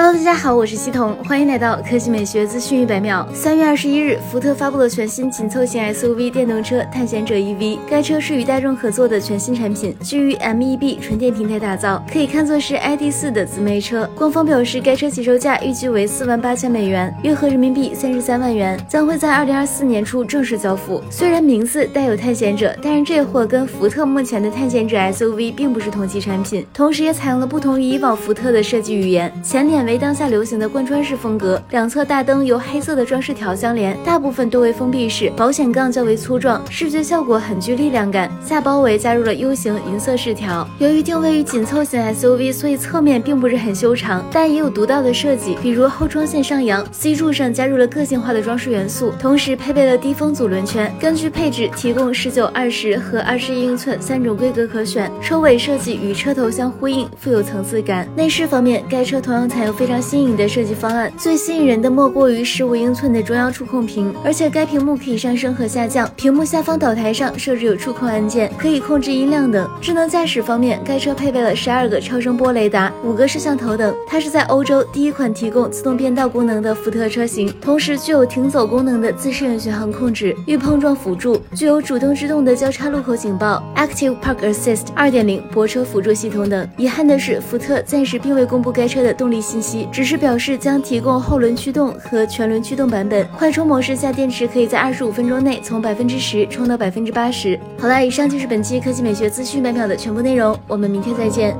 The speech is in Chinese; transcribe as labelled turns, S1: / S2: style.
S1: Hello，大家好，我是西彤，欢迎来到科技美学资讯一百秒。三月二十一日，福特发布了全新紧凑型 SUV 电动车探险者 EV，该车是与大众合作的全新产品，基于 MEB 纯电平台打造，可以看作是 ID.4 的姊妹车。官方表示，该车起售价预计为四万八千美元，约合人民币三十三万元，将会在二零二四年初正式交付。虽然名字带有探险者，但是这货跟福特目前的探险者 SUV 并不是同期产品，同时也采用了不同于以往福特的设计语言，前脸。为当下流行的贯穿式风格，两侧大灯由黑色的装饰条相连，大部分多为封闭式，保险杠较为粗壮，视觉效果很具力量感。下包围加入了 U 型银色饰条，由于定位于紧凑型 SUV，所以侧面并不是很修长，但也有独到的设计，比如后窗线上扬，C 柱上加入了个性化的装饰元素，同时配备了低风阻轮圈。根据配置提供十九、二十和二十一英寸三种规格可选，车尾设计与车头相呼应，富有层次感。内饰方面，该车同样采用。非常新颖的设计方案，最吸引人的莫过于十五英寸的中央触控屏，而且该屏幕可以上升和下降。屏幕下方导台上设置有触控按键，可以控制音量等。智能驾驶方面，该车配备了十二个超声波雷达、五个摄像头等。它是在欧洲第一款提供自动变道功能的福特车型，同时具有停走功能的自适应巡航控制、预碰撞辅助，具有主动制动的交叉路口警报、Active Park Assist 二点零泊车辅助系统等。遗憾的是，福特暂时并未公布该车的动力系只是表示将提供后轮驱动和全轮驱动版本，快充模式下电池可以在二十五分钟内从百分之十充到百分之八十。好了，以上就是本期科技美学资讯百秒的全部内容，我们明天再见。